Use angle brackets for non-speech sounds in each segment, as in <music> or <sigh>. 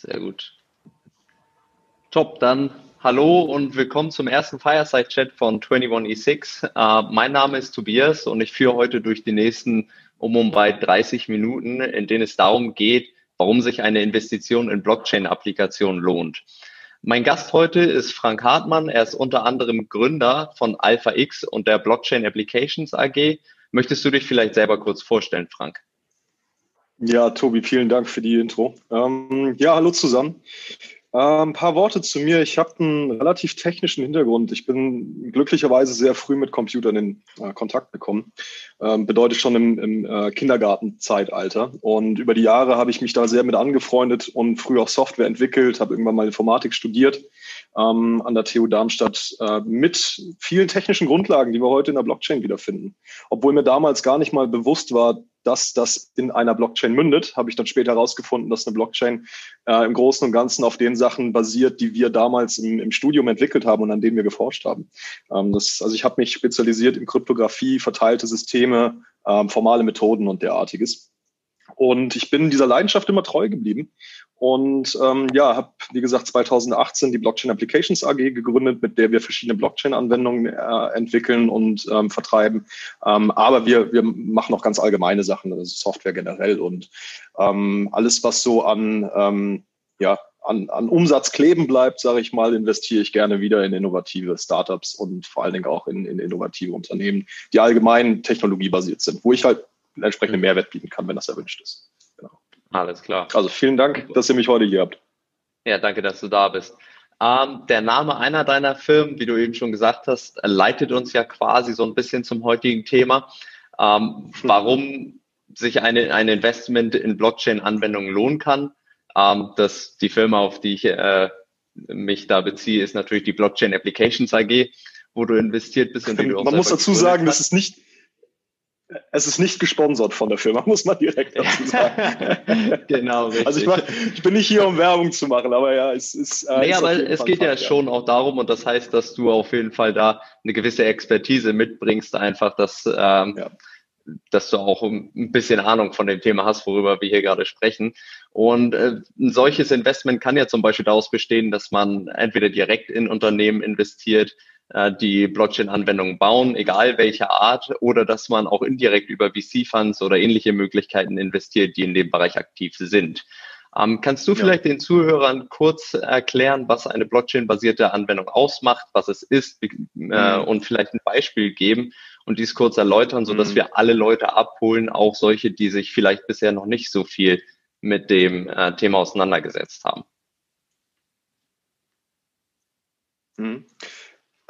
Sehr gut. Top, dann hallo und willkommen zum ersten Fireside-Chat von 21E6. Uh, äh, mein Name ist Tobias und ich führe heute durch die nächsten um und bei 30 Minuten, in denen es darum geht, warum sich eine Investition in Blockchain-Applikationen lohnt. Mein Gast heute ist Frank Hartmann. Er ist unter anderem Gründer von AlphaX und der Blockchain Applications AG. Möchtest du dich vielleicht selber kurz vorstellen, Frank? Ja, Tobi, vielen Dank für die Intro. Ähm, ja, hallo zusammen. Ein paar Worte zu mir. Ich habe einen relativ technischen Hintergrund. Ich bin glücklicherweise sehr früh mit Computern in äh, Kontakt gekommen. Ähm, bedeutet schon im, im äh, Kindergartenzeitalter. Und über die Jahre habe ich mich da sehr mit angefreundet und früh auch Software entwickelt, habe irgendwann mal Informatik studiert ähm, an der TU Darmstadt äh, mit vielen technischen Grundlagen, die wir heute in der Blockchain wiederfinden. Obwohl mir damals gar nicht mal bewusst war, dass das in einer Blockchain mündet, habe ich dann später herausgefunden, dass eine Blockchain äh, im Großen und Ganzen auf den Sachen basiert, die wir damals im, im Studium entwickelt haben und an denen wir geforscht haben. Ähm, das, also ich habe mich spezialisiert in Kryptographie, verteilte Systeme, ähm, formale Methoden und derartiges. Und ich bin dieser Leidenschaft immer treu geblieben und ähm, ja, habe, wie gesagt, 2018 die Blockchain Applications AG gegründet, mit der wir verschiedene Blockchain-Anwendungen äh, entwickeln und ähm, vertreiben. Ähm, aber wir, wir machen auch ganz allgemeine Sachen, also Software generell und ähm, alles, was so an, ähm, ja, an, an Umsatz kleben bleibt, sage ich mal, investiere ich gerne wieder in innovative Startups und vor allen Dingen auch in, in innovative Unternehmen, die allgemein technologiebasiert sind, wo ich halt einen entsprechenden Mehrwert bieten kann, wenn das erwünscht ist. Alles klar. Also vielen Dank, dass ihr mich heute hier habt. Ja, danke, dass du da bist. Ähm, der Name einer deiner Firmen, wie du eben schon gesagt hast, leitet uns ja quasi so ein bisschen zum heutigen Thema. Ähm, warum sich eine, ein Investment in Blockchain-Anwendungen lohnen kann. Ähm, das, die Firma, auf die ich äh, mich da beziehe, ist natürlich die Blockchain Applications AG, wo du investiert bist. Und die du auch Man muss dazu sagen, das ist nicht, es ist nicht gesponsert von der Firma, <laughs> muss man direkt dazu sagen. <laughs> genau, richtig. Also ich, mach, ich, bin nicht hier, um Werbung zu machen, aber ja, es ist. Äh, nee, aber es Fall geht Fall, ja, ja schon auch darum, und das heißt, dass du auf jeden Fall da eine gewisse Expertise mitbringst, einfach, dass, ähm, ja. dass du auch ein bisschen Ahnung von dem Thema hast, worüber wir hier gerade sprechen. Und äh, ein solches Investment kann ja zum Beispiel daraus bestehen, dass man entweder direkt in Unternehmen investiert, die Blockchain-Anwendungen bauen, egal welcher Art, oder dass man auch indirekt über VC-Funds oder ähnliche Möglichkeiten investiert, die in dem Bereich aktiv sind. Ähm, kannst du ja. vielleicht den Zuhörern kurz erklären, was eine Blockchain-basierte Anwendung ausmacht, was es ist äh, mhm. und vielleicht ein Beispiel geben und dies kurz erläutern, so dass mhm. wir alle Leute abholen, auch solche, die sich vielleicht bisher noch nicht so viel mit dem äh, Thema auseinandergesetzt haben? Mhm.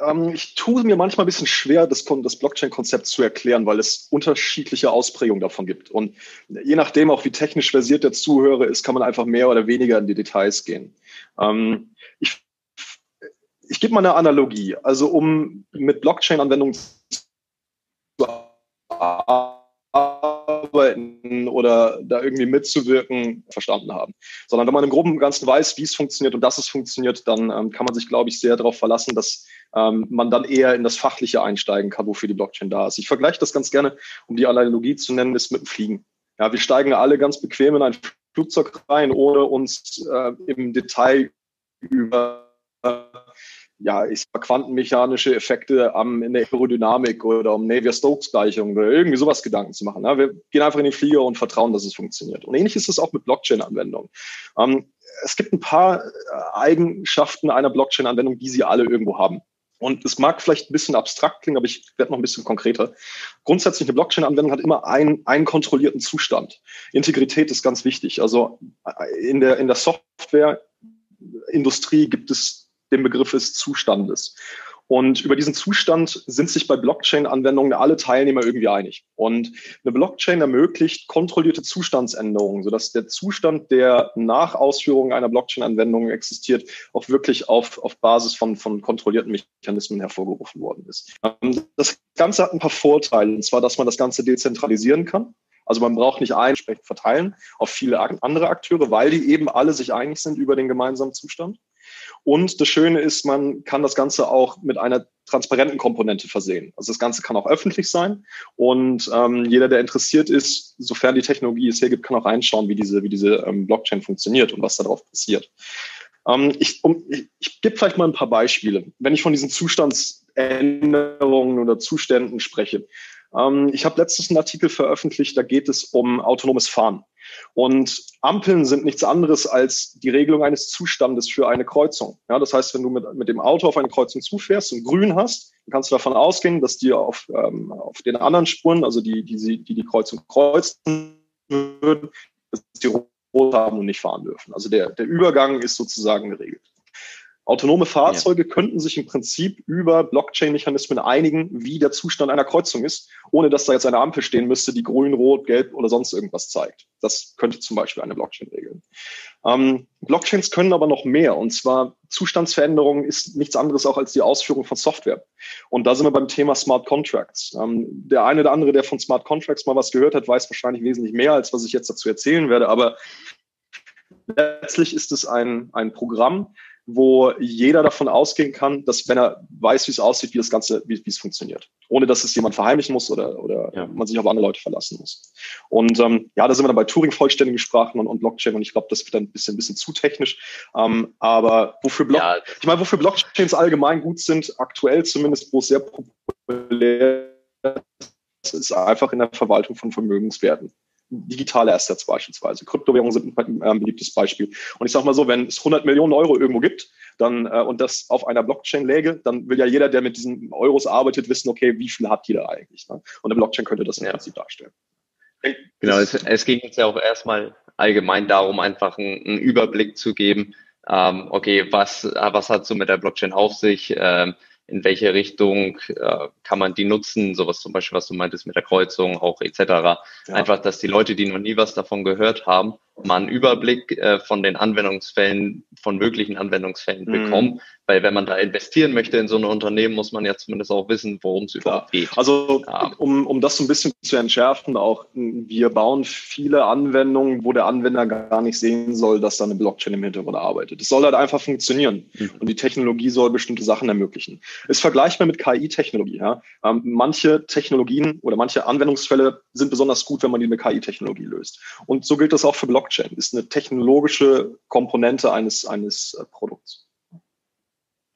Ähm, ich tue mir manchmal ein bisschen schwer, das, das Blockchain-Konzept zu erklären, weil es unterschiedliche Ausprägungen davon gibt. Und je nachdem, auch wie technisch versiert der Zuhörer ist, kann man einfach mehr oder weniger in die Details gehen. Ähm, ich, ich gebe mal eine Analogie. Also um mit Blockchain-Anwendungen zu arbeiten oder da irgendwie mitzuwirken, verstanden haben. Sondern wenn man im Groben und Ganzen weiß, wie es funktioniert und dass es funktioniert, dann ähm, kann man sich, glaube ich, sehr darauf verlassen, dass ähm, man dann eher in das Fachliche einsteigen kann, wofür die Blockchain da ist. Ich vergleiche das ganz gerne, um die Analogie zu nennen, ist mit dem Fliegen. Ja, wir steigen alle ganz bequem in ein Flugzeug rein, ohne uns äh, im Detail über ja, ich sag quantenmechanische Effekte am, in der Aerodynamik oder um Navier-Stokes-Gleichung oder irgendwie sowas Gedanken zu machen. Ja, wir gehen einfach in den Flieger und vertrauen, dass es funktioniert. Und ähnlich ist es auch mit Blockchain-Anwendungen. Ähm, es gibt ein paar äh, Eigenschaften einer Blockchain-Anwendung, die sie alle irgendwo haben. Und es mag vielleicht ein bisschen abstrakt klingen, aber ich werde noch ein bisschen konkreter. Grundsätzlich eine Blockchain-Anwendung hat immer einen, einen kontrollierten Zustand. Integrität ist ganz wichtig. Also äh, in der, in der Softwareindustrie gibt es den Begriff des Zustandes. Und über diesen Zustand sind sich bei Blockchain-Anwendungen alle Teilnehmer irgendwie einig. Und eine Blockchain ermöglicht kontrollierte Zustandsänderungen, sodass der Zustand, der nach Ausführung einer Blockchain-Anwendung existiert, auch wirklich auf, auf Basis von, von kontrollierten Mechanismen hervorgerufen worden ist. Ähm, das Ganze hat ein paar Vorteile, und zwar, dass man das Ganze dezentralisieren kann. Also man braucht nicht ein entsprechend verteilen auf viele andere Akteure, weil die eben alle sich einig sind über den gemeinsamen Zustand. Und das Schöne ist, man kann das Ganze auch mit einer transparenten Komponente versehen. Also das Ganze kann auch öffentlich sein und ähm, jeder, der interessiert ist, sofern die Technologie es hergibt, kann auch reinschauen, wie diese, wie diese ähm, Blockchain funktioniert und was darauf passiert. Ähm, ich, um, ich, ich gebe vielleicht mal ein paar Beispiele. Wenn ich von diesen Zustandsänderungen oder Zuständen spreche. Ähm, ich habe letztens einen Artikel veröffentlicht, da geht es um autonomes Fahren. Und Ampeln sind nichts anderes als die Regelung eines Zustandes für eine Kreuzung. Ja, das heißt, wenn du mit, mit dem Auto auf eine Kreuzung zufährst und grün hast, dann kannst du davon ausgehen, dass die auf, ähm, auf den anderen Spuren, also die, die, die die Kreuzung kreuzen würden, dass die rot haben und nicht fahren dürfen. Also der, der Übergang ist sozusagen geregelt. Autonome Fahrzeuge ja. könnten sich im Prinzip über Blockchain-Mechanismen einigen, wie der Zustand einer Kreuzung ist, ohne dass da jetzt eine Ampel stehen müsste, die grün, rot, gelb oder sonst irgendwas zeigt. Das könnte zum Beispiel eine Blockchain regeln. Ähm, Blockchains können aber noch mehr. Und zwar Zustandsveränderung ist nichts anderes auch als die Ausführung von Software. Und da sind wir beim Thema Smart Contracts. Ähm, der eine oder andere, der von Smart Contracts mal was gehört hat, weiß wahrscheinlich wesentlich mehr, als was ich jetzt dazu erzählen werde. Aber letztlich ist es ein, ein Programm, wo jeder davon ausgehen kann, dass wenn er weiß, wie es aussieht, wie das Ganze, wie, wie es funktioniert. Ohne dass es jemand verheimlichen muss oder, oder ja. man sich auf andere Leute verlassen muss. Und ähm, ja, da sind wir dann bei Turing-vollständigen Sprachen und, und Blockchain und ich glaube, das wird dann ein bisschen, ein bisschen zu technisch. Ähm, aber wofür Block ja. ich meine, wofür Blockchains allgemein gut sind, aktuell zumindest, wo es sehr populär ist, ist einfach in der Verwaltung von Vermögenswerten digitale Assets beispielsweise. Kryptowährungen sind ein äh, beliebtes Beispiel. Und ich sage mal so, wenn es 100 Millionen Euro irgendwo gibt dann, äh, und das auf einer Blockchain läge, dann will ja jeder, der mit diesen Euros arbeitet, wissen, okay, wie viel hat jeder eigentlich? Ne? Und eine Blockchain könnte das im ja. Prinzip darstellen. Genau, es, es ging uns ja auch erstmal allgemein darum, einfach einen, einen Überblick zu geben, ähm, okay, was, was hat so mit der Blockchain auf sich? Ähm, in welche Richtung äh, kann man die nutzen, sowas zum Beispiel, was du meintest mit der Kreuzung auch etc. Ja. Einfach, dass die Leute, die noch nie was davon gehört haben, mal einen Überblick äh, von den Anwendungsfällen, von möglichen Anwendungsfällen mhm. bekommen. Weil wenn man da investieren möchte in so ein Unternehmen, muss man ja zumindest auch wissen, worum es überhaupt geht. Also ja. um, um das so ein bisschen zu entschärfen, auch wir bauen viele Anwendungen, wo der Anwender gar nicht sehen soll, dass da eine Blockchain im Hintergrund arbeitet. Es soll halt einfach funktionieren mhm. und die Technologie soll bestimmte Sachen ermöglichen. Ist vergleichbar mit KI-Technologie. Ja? Ähm, manche Technologien oder manche Anwendungsfälle sind besonders gut, wenn man die mit KI-Technologie löst. Und so gilt das auch für Blockchain. Blockchain, ist eine technologische Komponente eines, eines äh, Produkts.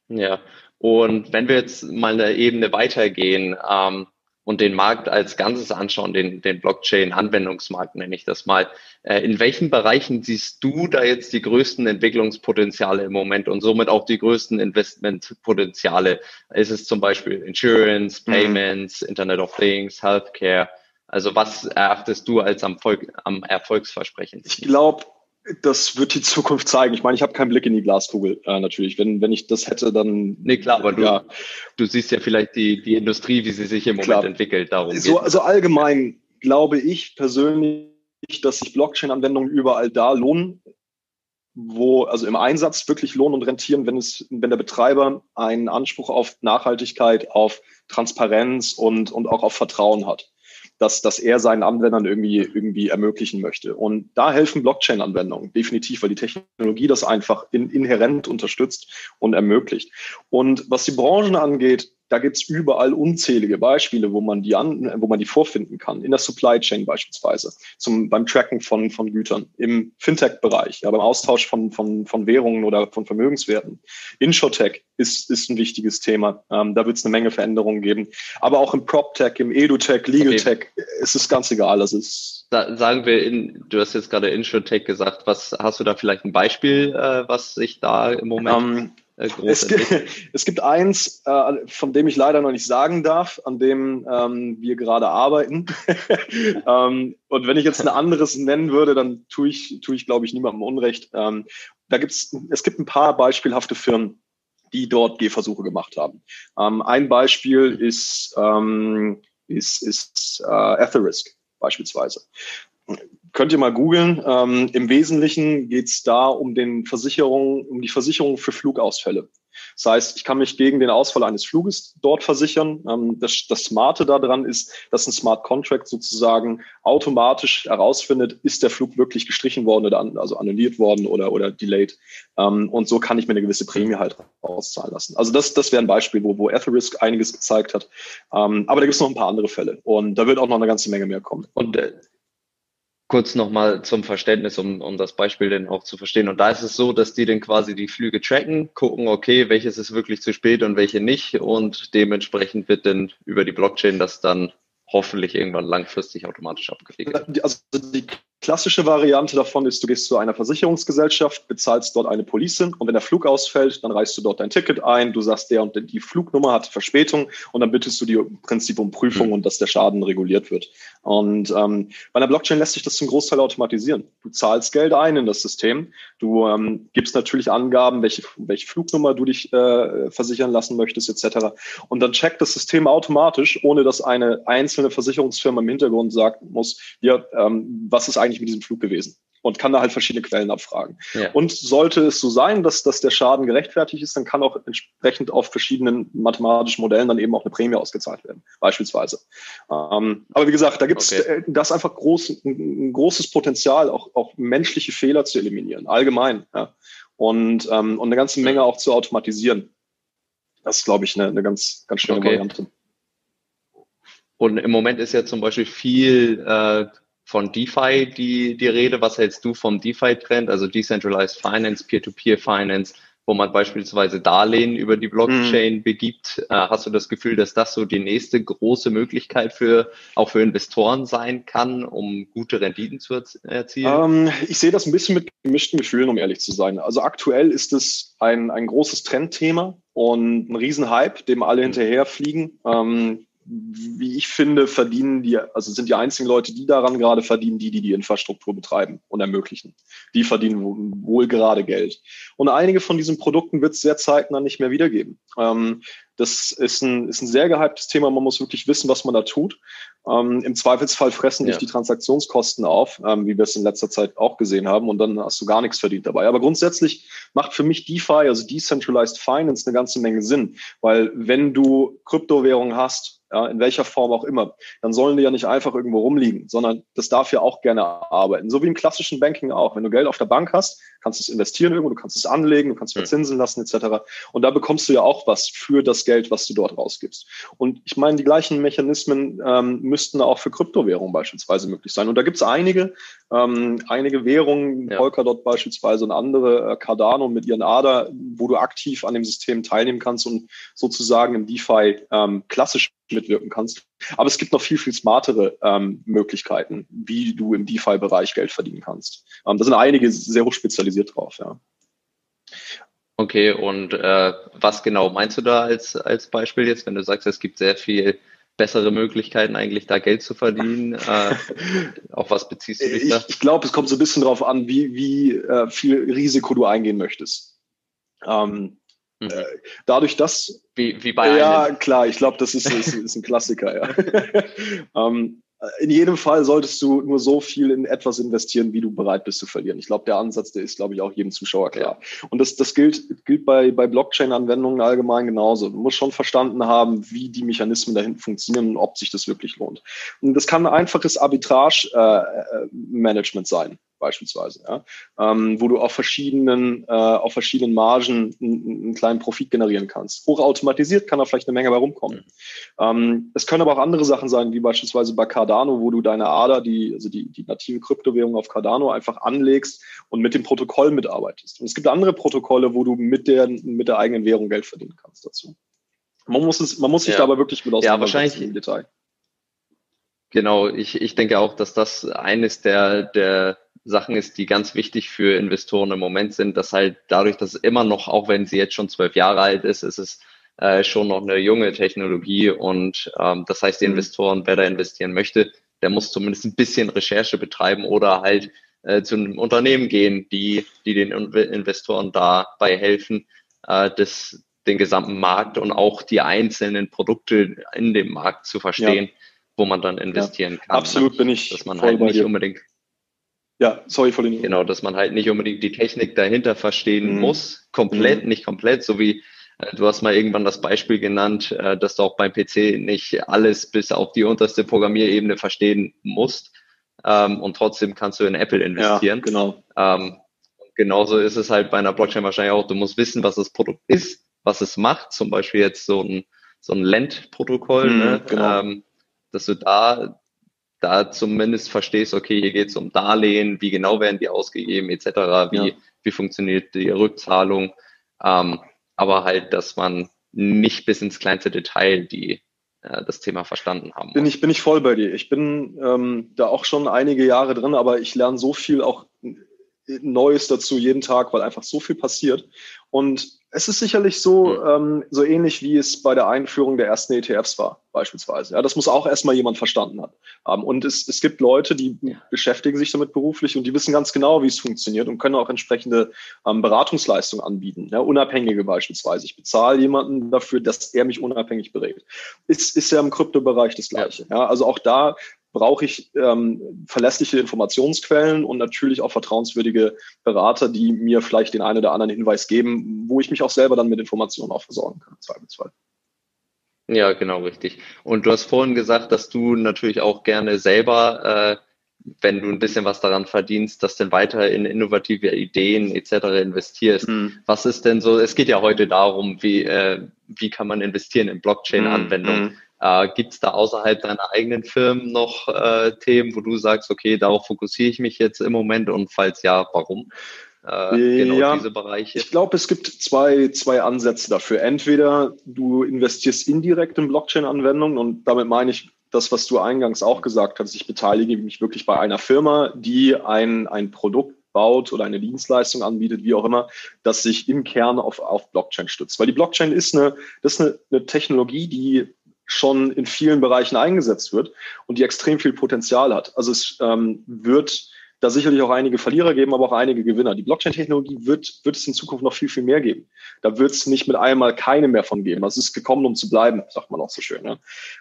Ja, und wenn wir jetzt mal eine Ebene weitergehen ähm, und den Markt als Ganzes anschauen, den, den Blockchain-Anwendungsmarkt nenne ich das mal, äh, in welchen Bereichen siehst du da jetzt die größten Entwicklungspotenziale im Moment und somit auch die größten Investmentpotenziale? Ist es zum Beispiel Insurance, mhm. Payments. Internet of Things, Healthcare? Also was erachtest du als am, Volk, am erfolgsversprechen? Ich glaube, das wird die Zukunft zeigen. Ich meine, ich habe keinen Blick in die Glaskugel äh, natürlich. Wenn, wenn ich das hätte, dann. Nee, klar, aber du, ja. du siehst ja vielleicht die, die Industrie, wie sie sich im Moment klar. entwickelt. Darum so, also allgemein glaube ich persönlich, dass sich Blockchain-Anwendungen überall da lohnen, wo, also im Einsatz wirklich lohnen und rentieren, wenn es, wenn der Betreiber einen Anspruch auf Nachhaltigkeit, auf Transparenz und, und auch auf Vertrauen hat dass, dass er seinen Anwendern irgendwie, irgendwie ermöglichen möchte. Und da helfen Blockchain-Anwendungen definitiv, weil die Technologie das einfach in, inhärent unterstützt und ermöglicht. Und was die Branchen angeht, da gibt's überall unzählige Beispiele, wo man die an, wo man die vorfinden kann. In der Supply Chain beispielsweise, zum, beim Tracken von, von Gütern, im Fintech-Bereich, ja, beim Austausch von, von, von Währungen oder von Vermögenswerten. Inshotech ist, ist ein wichtiges Thema. Ähm, da wird es eine Menge Veränderungen geben. Aber auch im PropTech, im EduTech, LegalTech okay. ist es ganz egal. Also es sagen wir, in, du hast jetzt gerade Insurtech gesagt, was hast du da vielleicht ein Beispiel, äh, was sich da im Moment um, äh, es, gibt, <laughs> es gibt eins, äh, von dem ich leider noch nicht sagen darf, an dem ähm, wir gerade arbeiten. <laughs> ähm, und wenn ich jetzt ein anderes nennen würde, dann tue ich, tue ich glaube ich, niemandem Unrecht. Ähm, da gibt's, es gibt ein paar beispielhafte Firmen, die dort Gehversuche gemacht haben. Ähm, ein Beispiel ist, ähm, ist, ist äh, Etherisk beispielsweise könnt ihr mal googeln. Ähm, Im Wesentlichen geht es da um den Versicherung, um die Versicherung für Flugausfälle. Das heißt, ich kann mich gegen den Ausfall eines Fluges dort versichern. Ähm, das, das Smarte daran ist, dass ein Smart Contract sozusagen automatisch herausfindet, ist der Flug wirklich gestrichen worden oder an, also annulliert worden oder, oder delayed. Ähm, und so kann ich mir eine gewisse Prämie halt auszahlen lassen. Also das, das wäre ein Beispiel, wo, wo Etherisk einiges gezeigt hat. Ähm, aber da gibt es noch ein paar andere Fälle. Und da wird auch noch eine ganze Menge mehr kommen. Und äh, kurz nochmal zum Verständnis, um, um das Beispiel dann auch zu verstehen. Und da ist es so, dass die dann quasi die Flüge tracken, gucken, okay, welches ist wirklich zu spät und welche nicht. Und dementsprechend wird dann über die Blockchain das dann hoffentlich irgendwann langfristig automatisch abgewickelt. Also die Klassische Variante davon ist, du gehst zu einer Versicherungsgesellschaft, bezahlst dort eine Police und wenn der Flug ausfällt, dann reichst du dort dein Ticket ein, du sagst, der und die Flugnummer hat Verspätung und dann bittest du die im Prinzip um Prüfung mhm. und dass der Schaden reguliert wird. Und ähm, bei einer Blockchain lässt sich das zum Großteil automatisieren. Du zahlst Geld ein in das System, du ähm, gibst natürlich Angaben, welche, welche Flugnummer du dich äh, versichern lassen möchtest etc. Und dann checkt das System automatisch, ohne dass eine einzelne Versicherungsfirma im Hintergrund sagen muss, ja, ähm, was ist eigentlich eigentlich mit diesem Flug gewesen? Und kann da halt verschiedene Quellen abfragen. Ja. Und sollte es so sein, dass, dass der Schaden gerechtfertigt ist, dann kann auch entsprechend auf verschiedenen mathematischen Modellen dann eben auch eine Prämie ausgezahlt werden, beispielsweise. Ähm, aber wie gesagt, da gibt es okay. das einfach groß, ein großes Potenzial, auch, auch menschliche Fehler zu eliminieren, allgemein. Ja. Und, ähm, und eine ganze Menge auch zu automatisieren. Das ist, glaube ich, eine, eine ganz, ganz schöne okay. Variante. Und im Moment ist ja zum Beispiel viel äh, von DeFi die, die Rede. Was hältst du vom DeFi-Trend, also Decentralized Finance, Peer-to-Peer Finance, wo man beispielsweise Darlehen über die Blockchain mhm. begibt? Äh, hast du das Gefühl, dass das so die nächste große Möglichkeit für auch für Investoren sein kann, um gute Renditen zu erzielen? Ähm, ich sehe das ein bisschen mit gemischten Gefühlen, um ehrlich zu sein. Also aktuell ist es ein, ein großes Trendthema und ein Riesenhype, dem alle mhm. hinterherfliegen. Ähm, wie ich finde, verdienen die, also sind die einzigen Leute, die daran gerade verdienen, die, die die Infrastruktur betreiben und ermöglichen. Die verdienen wohl gerade Geld. Und einige von diesen Produkten wird es sehr zeitnah nicht mehr wiedergeben. Ähm, das ist ein, ist ein sehr gehyptes Thema. Man muss wirklich wissen, was man da tut. Ähm, Im Zweifelsfall fressen ja. dich die Transaktionskosten auf, ähm, wie wir es in letzter Zeit auch gesehen haben, und dann hast du gar nichts verdient dabei. Aber grundsätzlich macht für mich DeFi, also Decentralized Finance, eine ganze Menge Sinn, weil wenn du Kryptowährungen hast, ja, in welcher Form auch immer, dann sollen die ja nicht einfach irgendwo rumliegen, sondern das darf ja auch gerne arbeiten. So wie im klassischen Banking auch. Wenn du Geld auf der Bank hast, kannst es investieren irgendwo, du kannst es anlegen, du kannst es verzinsen lassen etc. Und da bekommst du ja auch was für das Geld, was du dort rausgibst. Und ich meine, die gleichen Mechanismen ähm, müssten auch für Kryptowährungen beispielsweise möglich sein. Und da gibt es einige, ähm, einige Währungen, ja. Polkadot beispielsweise und andere, äh, Cardano mit ihren ADA, wo du aktiv an dem System teilnehmen kannst und sozusagen im DeFi ähm, klassisch mitwirken kannst. Aber es gibt noch viel, viel smartere ähm, Möglichkeiten, wie du im DeFi-Bereich Geld verdienen kannst. Ähm, da sind einige sehr hoch spezialisiert drauf, ja. Okay, und äh, was genau meinst du da als, als Beispiel jetzt, wenn du sagst, es gibt sehr viel bessere Möglichkeiten, eigentlich da Geld zu verdienen? <laughs> Äh, auf was beziehst du dich da? Ich, ich glaube, es kommt so ein bisschen darauf an, wie, wie äh, viel Risiko du eingehen möchtest. Ähm, mhm. äh, dadurch, dass. Wie, wie bei Ja, einem. klar, ich glaube, das ist, ist, ist, ein Klassiker, ja. <laughs> ähm, in jedem Fall solltest du nur so viel in etwas investieren, wie du bereit bist zu verlieren. Ich glaube, der Ansatz, der ist, glaube ich, auch jedem Zuschauer klar. Und das, das gilt, gilt bei, bei Blockchain-Anwendungen allgemein genauso. Du musst schon verstanden haben, wie die Mechanismen dahin funktionieren und ob sich das wirklich lohnt. Und das kann ein einfaches Arbitrage-Management äh, äh sein beispielsweise, ja, ähm, wo du auf verschiedenen, äh, auf verschiedenen Margen einen, einen, kleinen Profit generieren kannst. Hochautomatisiert kann da vielleicht eine Menge bei rumkommen. Mhm. Ähm, es können aber auch andere Sachen sein, wie beispielsweise bei Cardano, wo du deine ADA, die, also die, die native Kryptowährung auf Cardano einfach anlegst und mit dem Protokoll mitarbeitest. Und es gibt andere Protokolle, wo du mit der, mit der eigenen Währung Geld verdienen kannst dazu. Man muss, es, man muss sich ja. da aber wirklich mit auseinandersetzen ja, wahrscheinlich, im Detail. Genau, ich, ich denke auch, dass das eines der, der Sachen ist, die ganz wichtig für Investoren im Moment sind, dass halt dadurch, dass es immer noch, auch wenn sie jetzt schon zwölf Jahre alt ist, ist es äh, schon noch eine junge Technologie und ähm, das heißt, die mhm. Investoren, wer da investieren möchte, der muss zumindest ein bisschen Recherche betreiben oder halt äh, zu einem Unternehmen gehen, die, die den Investoren dabei helfen, äh, das, den gesamten Markt und auch die einzelnen Produkte in dem Markt zu verstehen, ja. Wo man dann investieren ja, kann. Absolut bin ich. Dass man halt nicht dir. unbedingt ja, sorry für den. Genau, dass man halt nicht unbedingt die Technik dahinter verstehen mhm. muss, komplett, mhm. nicht komplett, so wie Äh, du hast mal irgendwann das Beispiel genannt, äh, dass du auch beim PC nicht alles bis auf die unterste Programmierebene verstehen musst. Ähm, und trotzdem kannst du in Apple investieren. Ja, genau. Ähm, genauso ist es halt bei einer Blockchain wahrscheinlich auch. Du musst wissen, was das Produkt ist, was es macht. Zum Beispiel jetzt so ein, so ein Lend-Protokoll, mhm, ne? genau. Dass du da da zumindest verstehst, okay, hier geht es um Darlehen, wie genau werden die ausgegeben, etc., wie, ja. wie funktioniert die Rückzahlung, ähm, aber halt, dass man nicht bis ins kleinste Detail die äh, das Thema verstanden haben. Bin ich, bin ich voll bei dir. Ich bin ähm, da auch schon einige Jahre drin, aber ich lerne so viel auch Neues dazu jeden Tag, weil einfach so viel passiert. Und es ist sicherlich so, ähm, so ähnlich wie es bei der Einführung der ersten ETFs war, beispielsweise. Ja, das muss auch erstmal jemand verstanden haben. und es, es gibt Leute, die ja. beschäftigen sich damit beruflich und die wissen ganz genau, wie es funktioniert und können auch entsprechende ähm, Beratungsleistungen anbieten. Ja, unabhängige beispielsweise. Ich bezahle jemanden dafür, dass er mich unabhängig berät. Ist, ist ja im Kryptobereich das Gleiche. Ja. ja also auch da brauche ich ähm, verlässliche Informationsquellen und natürlich auch vertrauenswürdige Berater, die mir vielleicht den einen oder anderen Hinweis geben, wo ich mich auch selber dann mit Informationen auch versorgen kann, zweifelsfall. Ja, genau, richtig. Und du hast vorhin gesagt, dass du natürlich auch gerne selber, äh, wenn du ein bisschen was daran verdienst, dass dann weiter in innovative Ideen etc. investierst. Mhm. Was ist denn so, es geht ja heute darum, wie, äh, wie kann man investieren in Blockchain-Anwendungen. Mhm. Äh, Gibt es da außerhalb deiner eigenen Firmen noch äh, Themen, wo du sagst, okay, darauf fokussiere ich mich jetzt im Moment und falls ja, warum? Äh, genau ja, diese Bereiche. Ich glaube, es gibt zwei, zwei Ansätze dafür. Entweder du investierst indirekt in Blockchain-Anwendungen und damit meine ich das, was du eingangs auch gesagt hast. Ich beteilige mich wirklich bei einer Firma, die ein, ein Produkt baut oder eine Dienstleistung anbietet, wie auch immer, das sich im Kern auf, auf Blockchain stützt. Weil die Blockchain ist eine, das ist eine, eine Technologie, die schon in vielen Bereichen eingesetzt wird und die extrem viel Potenzial hat. Also es ähm, wird da sicherlich auch einige Verlierer geben, aber auch einige Gewinner. Die Blockchain-Technologie wird, wird es in Zukunft noch viel, viel mehr geben. Da wird es nicht mit einmal keine mehr von geben. Also es ist gekommen, um zu bleiben, sagt man auch so schön. Ne?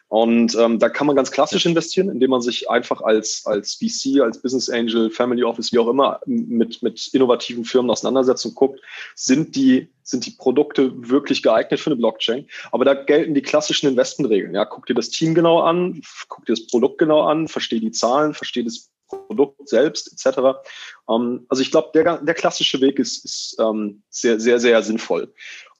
Und ähm, da kann man ganz klassisch investieren, indem man sich einfach als, als VC, als Business Angel, Family Office, wie auch immer, mit, mit innovativen Firmen auseinandersetzt und guckt, sind die sind die Produkte wirklich geeignet für eine Blockchain. Aber da gelten die klassischen Investmentregeln. Ja, guck dir das Team genau an, guck dir das Produkt genau an, versteh die Zahlen, versteh das Produkt selbst etc. Ähm, also ich glaube, der, der klassische Weg ist, ist ähm, sehr, sehr, sehr sinnvoll.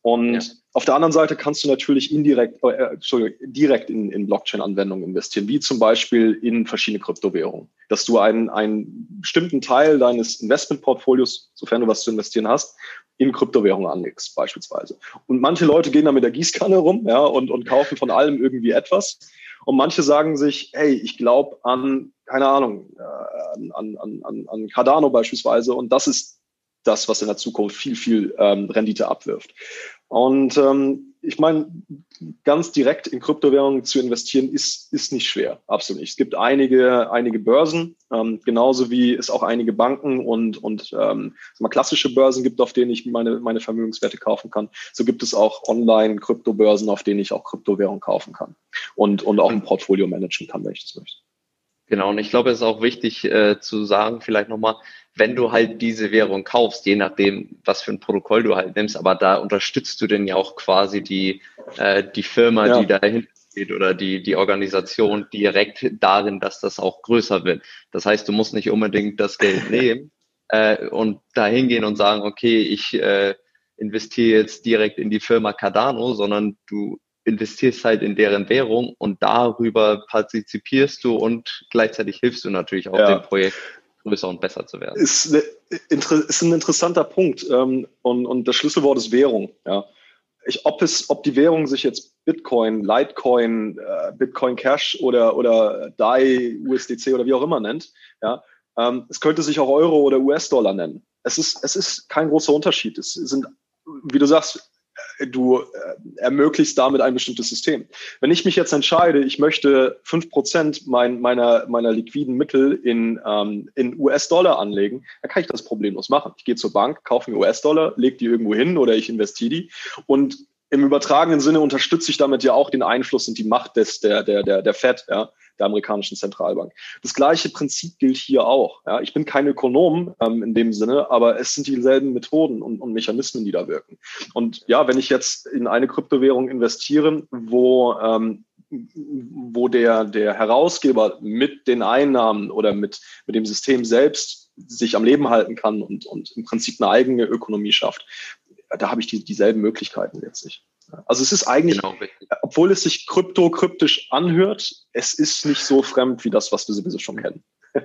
Und ja. auf der anderen Seite kannst du natürlich indirekt, äh, Entschuldigung, direkt in, in Blockchain-Anwendungen investieren, wie zum Beispiel in verschiedene Kryptowährungen. Dass du einen, einen bestimmten Teil deines Investmentportfolios, sofern du was zu investieren hast, in Kryptowährungen anlegst, beispielsweise. Und manche Leute gehen da mit der Gießkanne rum ja, und, und kaufen von allem irgendwie etwas. Und manche sagen sich, hey, ich glaube an, keine Ahnung, äh, an, an, an, an Cardano beispielsweise. Und das ist das, was in der Zukunft viel, viel ähm, Rendite abwirft. Und ähm, ich meine, ganz direkt in Kryptowährungen zu investieren, ist, ist nicht schwer. Absolut nicht. Es gibt einige, einige Börsen, ähm, genauso wie es auch einige Banken und, und ähm, mal klassische Börsen gibt, auf denen ich meine, meine Vermögenswerte kaufen kann. So gibt es auch Online-Kryptobörsen, auf denen ich auch Kryptowährungen kaufen kann und, und auch ein Portfolio managen kann, wenn ich das möchte. Genau, und ich glaube, es ist auch wichtig äh, zu sagen, vielleicht nochmal, wenn du halt diese Währung kaufst, je nachdem, was für ein Protokoll du halt nimmst, aber da unterstützt du denn ja auch quasi die, äh, die Firma, ja. die dahinter steht oder die, die Organisation direkt darin, dass das auch größer wird. Das heißt, du musst nicht unbedingt das Geld <laughs> nehmen äh, und da hingehen und sagen, okay, ich äh, investiere jetzt direkt in die Firma Cardano, sondern du investierst halt in deren Währung und darüber partizipierst du und gleichzeitig hilfst du natürlich auch ja. dem Projekt größer und besser zu werden. Ist, eine, ist ein interessanter Punkt ähm, und, und das Schlüsselwort ist Währung. Ja. Ich, ob, es, ob die Währung sich jetzt Bitcoin, Litecoin, äh, Bitcoin Cash oder, oder DAI, USDC oder wie auch immer nennt, ja, ähm, es könnte sich auch Euro oder US-Dollar nennen. Es ist, es ist kein großer Unterschied. Es sind, wie du sagst, du äh, ermöglichst damit ein bestimmtes System. Wenn ich mich jetzt entscheide, ich möchte fünf Prozent mein, meiner, meiner liquiden Mittel in, ähm, in US-Dollar anlegen, dann kann ich das problemlos machen. Ich gehe zur Bank, kaufe mir US-Dollar, lege die irgendwo hin oder ich investiere die und im übertragenen Sinne unterstütze ich damit ja auch den Einfluss und die Macht des, der, der, der, der Fed, ja, der amerikanischen Zentralbank. Das gleiche Prinzip gilt hier auch. Ja, ich bin kein Ökonom ähm, in dem Sinne, aber es sind dieselben Methoden und, und Mechanismen, die da wirken. Und ja, wenn ich jetzt in eine Kryptowährung investiere, wo ähm, wo der, der Herausgeber mit den Einnahmen oder mit, mit dem System selbst sich am Leben halten kann und, und im Prinzip eine eigene Ökonomie schafft, da habe ich die, dieselben Möglichkeiten letztlich. Also es ist eigentlich, genau, obwohl es sich krypto kryptisch anhört, es ist nicht so fremd wie das, was wir sowieso schon kennen. <laughs>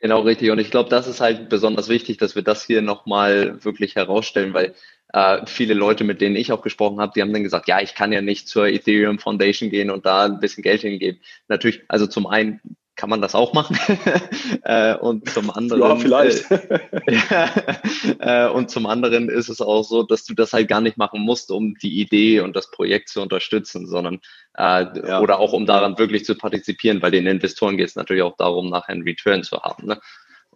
genau, richtig. Und ich glaube, das ist halt besonders wichtig, dass wir das hier nochmal wirklich herausstellen, weil äh, viele Leute, mit denen ich auch gesprochen habe, die haben dann gesagt, ja, ich kann ja nicht zur Ethereum Foundation gehen und da ein bisschen Geld hingeben. Natürlich, also zum einen kann man das auch machen. <laughs> äh, und zum anderen. <laughs> Ja, vielleicht. Äh, äh, und zum anderen ist es auch so, dass du das halt gar nicht machen musst, um die Idee und das Projekt zu unterstützen, sondern äh, ja. oder auch um daran wirklich zu partizipieren, weil den Investoren geht es natürlich auch darum, nachher einen Return zu haben. Ne?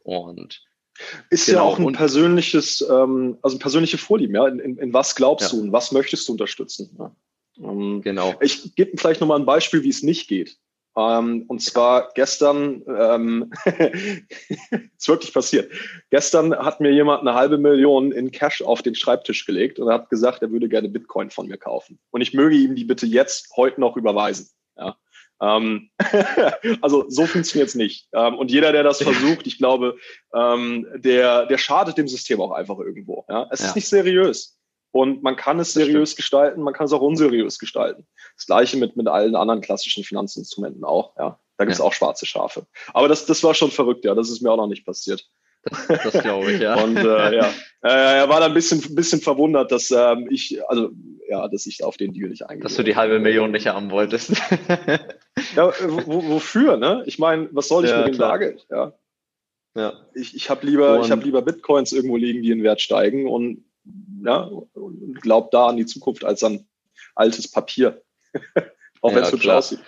Und ist genau. ja auch ein persönliches, ähm, also persönliche Vorlieben, ja. In, in, in was glaubst ja. du und was möchtest du unterstützen? Ja. Ähm, genau. Ich gebe vielleicht nochmal ein Beispiel, wie es nicht geht. Ähm, und zwar gestern, ähm, <laughs> ist wirklich passiert. Gestern hat mir jemand eine halbe Million in Cash auf den Schreibtisch gelegt und hat gesagt, er würde gerne Bitcoin von mir kaufen. Und ich möge ihm die bitte jetzt heute noch überweisen. Ja. Ähm, <laughs> also so funktioniert es nicht. Ähm, und jeder, der das versucht, ich glaube, ähm, der, der schadet dem System auch einfach irgendwo. Ja. Es ja. ist nicht seriös. Und man kann es seriös gestalten, man kann es auch unseriös gestalten. Das gleiche mit, mit allen anderen klassischen Finanzinstrumenten auch. Ja. Da gibt es ja. auch schwarze Schafe. Aber das, das war schon verrückt, ja. Das ist mir auch noch nicht passiert. Das, das glaube ich, ja. <laughs> Und äh, <laughs> ja, er war da ein bisschen, bisschen verwundert, dass ähm, ich, also ja, dass ich auf den Deal nicht eingehe. Dass du die halbe Million nicht haben wolltest. <laughs> ja, wofür, ne? Ich meine, was soll ich ja, mit dem Bargeld? Ja. Ja. Ich, ich habe lieber, ich hab lieber Bitcoins irgendwo liegen, die in Wert steigen und ja, und glaubt da an die Zukunft als an altes Papier. <laughs> auch ja, wenn es hübsch aussieht.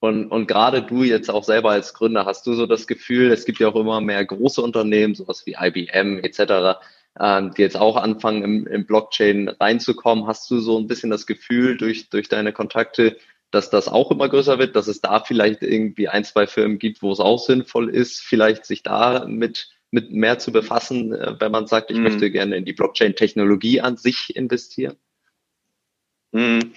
Und, und gerade du jetzt auch selber als Gründer, hast du so das Gefühl, es gibt ja auch immer mehr große Unternehmen, sowas wie IBM etc., ähm, die jetzt auch anfangen, im, im Blockchain reinzukommen. Hast du so ein bisschen das Gefühl durch, durch deine Kontakte, dass das auch immer größer wird, dass es da vielleicht irgendwie ein, zwei Firmen gibt, wo es auch sinnvoll ist, vielleicht sich da mit mit mehr zu befassen, äh, wenn man sagt, ich mhm. möchte gerne in die Blockchain-Technologie an sich investieren? Mhm.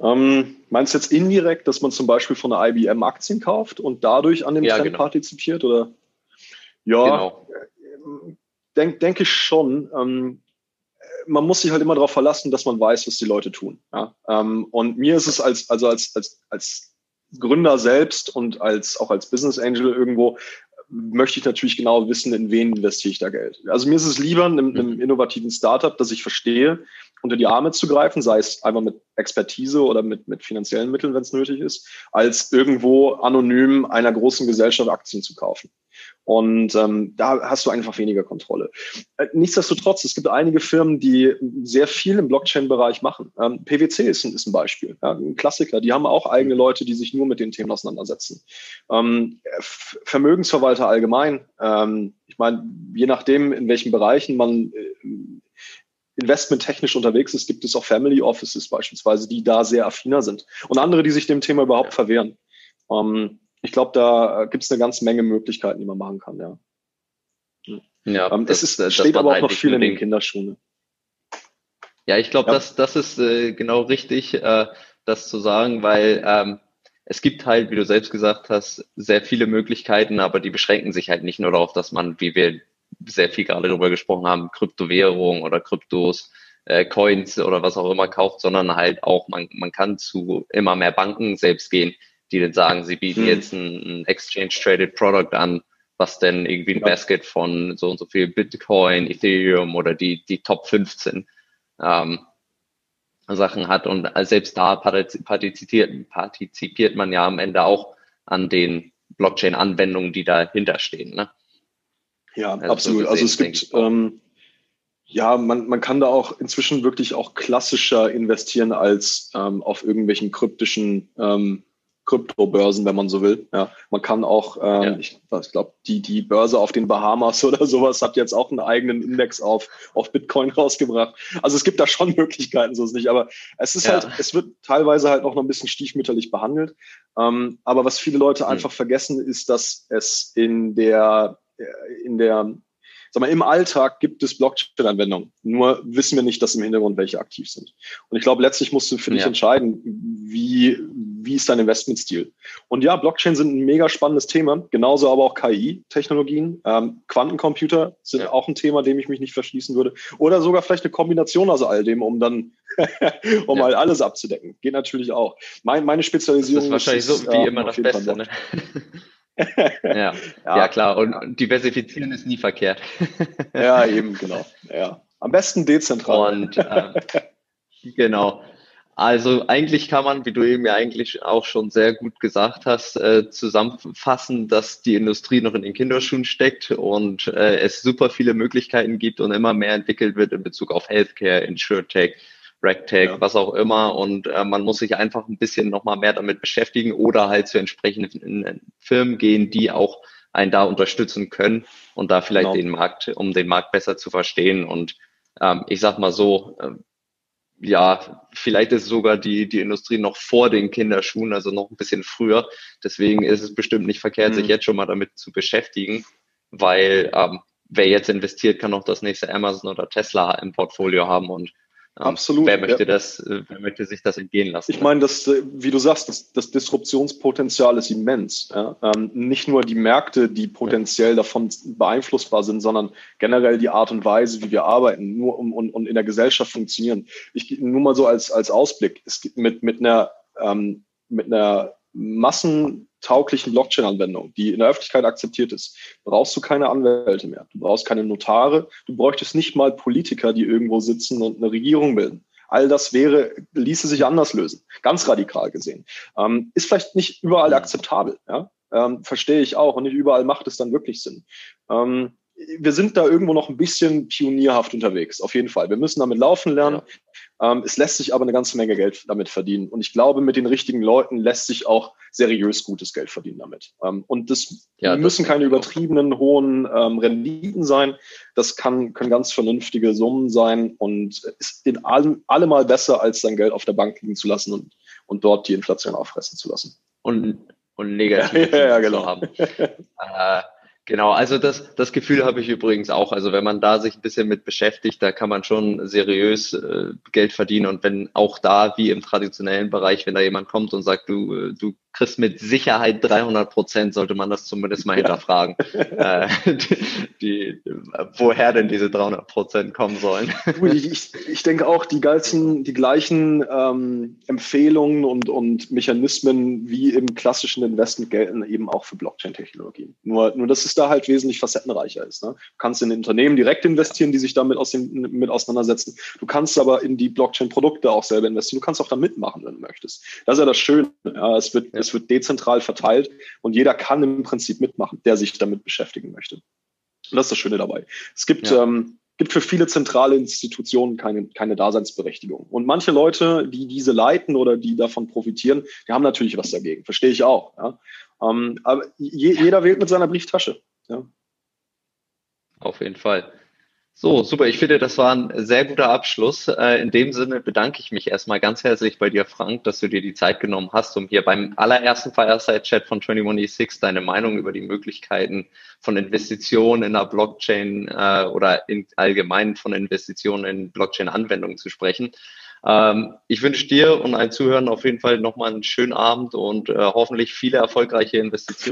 Ähm, meinst du jetzt indirekt, dass man zum Beispiel von der IBM Aktien kauft und dadurch an dem ja, Trend genau. partizipiert? Oder? Ja, genau. denk, denke ich schon. Ähm, man muss sich halt immer darauf verlassen, dass man weiß, was die Leute tun. Ja? Ähm, und mir ist es als, also als, als, als Gründer selbst und als auch als Business Angel irgendwo möchte ich natürlich genau wissen, in wen investiere ich da Geld. Also mir ist es lieber, einem, einem mhm. innovativen Startup, das ich verstehe, unter die Arme zu greifen, sei es einfach mit Expertise oder mit, mit finanziellen Mitteln, wenn es nötig ist, als irgendwo anonym einer großen Gesellschaft Aktien zu kaufen. Und ähm, da hast du einfach weniger Kontrolle. Äh, nichtsdestotrotz, es gibt einige Firmen, die sehr viel im Blockchain-Bereich machen. Ähm, PwC ist ein, ist ein Beispiel, ja, ein Klassiker. Die haben auch eigene Leute, die sich nur mit den Themen auseinandersetzen. Ähm, Vermögensverwalter allgemein. Ähm, ich meine, je nachdem, in welchen Bereichen man äh, investmenttechnisch unterwegs ist, gibt es auch Family Offices beispielsweise, die da sehr affiner sind. Und andere, die sich dem Thema überhaupt verwehren. Ähm, ich glaube, da gibt es eine ganze Menge Möglichkeiten, die man machen kann, ja. Ja, ähm, das, es ist, steht aber auch halt noch viel in den Kinderschuhen. Ja, ich glaube, ja. das, das ist äh, genau richtig, äh, das zu sagen, weil ähm, es gibt halt, wie du selbst gesagt hast, sehr viele Möglichkeiten, aber die beschränken sich halt nicht nur darauf, dass man, wie wir sehr viel gerade darüber gesprochen haben, Kryptowährung oder Kryptos, äh, Coins oder was auch immer kauft, sondern halt auch, man, man kann zu immer mehr Banken selbst gehen, die dann sagen, sie bieten hm. jetzt ein, ein Exchange-Traded Product an, was denn irgendwie ein. Basket von so und so viel Bitcoin, Ethereum oder die, die Top 15 ähm, Sachen hat. Und selbst da partizipiert, partizipiert man ja am Ende auch an den Blockchain-Anwendungen, die dahinter stehen. Ne? Ja, also absolut. also es gibt, ähm, ja, man, man kann da auch inzwischen wirklich auch klassischer investieren als ähm, auf irgendwelchen kryptischen ähm, Kryptobörsen, wenn man so will. Ja, man kann auch, ähm, ja. ich, ich glaube, die, die Börse auf den Bahamas <laughs> oder sowas hat jetzt auch einen eigenen Index auf, auf Bitcoin <laughs> rausgebracht. Also es gibt da schon <laughs> Möglichkeiten, so ist nicht. Aber es ist ja. halt, es wird teilweise halt auch noch ein bisschen stiefmütterlich behandelt. Ähm, aber was viele Leute hm. einfach vergessen, ist, dass es in der, in der sag mal, im Alltag gibt es Blockchain-Anwendungen. Nur wissen wir nicht, dass im Hintergrund welche aktiv sind. Und ich glaube, letztlich musst du für dich entscheiden, wie, wie ist dein Investmentstil. Und ja, Blockchain sind ein mega spannendes Thema, genauso aber auch KI-Technologien. Ähm, Quantencomputer sind ja. auch ein Thema, dem ich mich nicht verschließen würde. Oder sogar vielleicht eine Kombination aus all dem, um dann <laughs> um ja. halt alles abzudecken. Geht natürlich auch. Mein, meine Spezialisierung das ist wahrscheinlich ist, so wie äh, immer das Beste. Ne? <laughs> ja. ja. ja, klar. Und diversifizieren ist nie verkehrt. ja, eben, genau. Ja. Am besten dezentral. Und äh, <laughs> genau. Also eigentlich kann man, wie du eben ja eigentlich auch schon sehr gut gesagt hast, äh, zusammenfassen, dass die Industrie noch in den Kinderschuhen steckt und äh, es super viele Möglichkeiten gibt und immer mehr entwickelt wird in Bezug auf Healthcare, InsurTech, RegTech, ja. was auch immer. Und äh, man muss sich einfach ein bisschen nochmal mehr damit beschäftigen oder halt zu entsprechenden Firmen gehen, die auch einen da unterstützen können und da vielleicht genau. den Markt, um den Markt besser zu verstehen. Und ähm, ich sag mal so, äh, ja, vielleicht ist sogar die, die Industrie noch vor den Kinderschuhen, also noch ein bisschen früher. Deswegen ist es bestimmt nicht verkehrt, mhm. sich jetzt schon mal damit zu beschäftigen, weil ähm, wer jetzt investiert, kann auch das nächste Amazon oder Tesla im Portfolio haben und Absolut. Wer möchte ja. das, äh, wer möchte sich das entgehen lassen? Ich meine, das, äh, wie du sagst, das, das Disruptionspotenzial ist immens. Ja? Ähm, nicht nur die Märkte, die potenziell davon beeinflussbar sind, sondern generell die Art und Weise, wie wir arbeiten, nur um, und, und in der Gesellschaft funktionieren. Ich nur mal so als, als Ausblick. Es gibt mit, mit einer, ähm, mit einer massentauglichen Blockchain-Anwendung, die in der Öffentlichkeit akzeptiert ist, brauchst du keine Anwälte mehr. Du brauchst keine Notare. Du bräuchtest nicht mal Politiker, die irgendwo sitzen und eine Regierung bilden. All das wäre, ließe sich anders lösen. Ganz radikal gesehen. Ähm, ist vielleicht nicht überall akzeptabel. Ja? Ähm, verstehe ich auch. Und nicht überall macht es dann wirklich Sinn. Ähm, wir sind da irgendwo noch ein bisschen pionierhaft unterwegs, auf jeden Fall. Wir müssen damit laufen lernen. Ja. Ähm, es lässt sich aber eine ganze Menge Geld damit verdienen. Und ich glaube, mit den richtigen Leuten lässt sich auch seriös gutes Geld verdienen damit. Ähm, und das ja, müssen das keine übertriebenen hohen ähm, Renditen sein. Das kann, können ganz vernünftige Summen sein und ist in allem allemal besser, als sein Geld auf der Bank liegen zu lassen und, und dort die Inflation auffressen zu lassen. Und, und <laughs> negativ ja, ja, genau. haben. <laughs> äh, Genau, also das, das Gefühl habe ich übrigens auch. Also wenn man da sich ein bisschen mit beschäftigt, da kann man schon seriös äh, Geld verdienen. Und wenn auch da, wie im traditionellen Bereich, wenn da jemand kommt und sagt, du, äh, du kriegst mit Sicherheit 300 Prozent, sollte man das zumindest mal hinterfragen, <laughs> äh, die, die, woher denn diese 300 Prozent kommen sollen. ich, ich denke auch, die, ganzen, die gleichen ähm, Empfehlungen und, und Mechanismen wie im klassischen Investment gelten eben auch für Blockchain-Technologien. Nur, nur, dass es da halt wesentlich facettenreicher ist. Ne? Du kannst in Unternehmen direkt investieren, die sich damit aus dem, mit auseinandersetzen. Du kannst aber in die Blockchain-Produkte auch selber investieren. Du kannst auch da mitmachen, wenn du möchtest. Das ist ja das Schöne. Ja, es wird es wird dezentral verteilt und jeder kann im Prinzip mitmachen, der sich damit beschäftigen möchte. Und das ist das Schöne dabei. Es gibt, ja. ähm, gibt für viele zentrale Institutionen keine, keine Daseinsberechtigung. Und manche Leute, die diese leiten oder die davon profitieren, die haben natürlich was dagegen. Verstehe ich auch. Ja? Ähm, aber je, jeder wählt mit seiner Brieftasche. Ja? Auf jeden Fall. So, super. Ich finde, das war ein sehr guter Abschluss. Äh, in dem Sinne bedanke ich mich erstmal ganz herzlich bei dir, Frank, dass du dir die Zeit genommen hast, um hier beim allerersten Fireside-Chat von 21E6 deine Meinung über die Möglichkeiten von Investitionen in der Blockchain äh, oder in allgemein von Investitionen in Blockchain-Anwendungen zu sprechen. Ähm, ich wünsche dir und allen Zuhörern auf jeden Fall nochmal einen schönen Abend und äh, hoffentlich viele erfolgreiche Investitionen.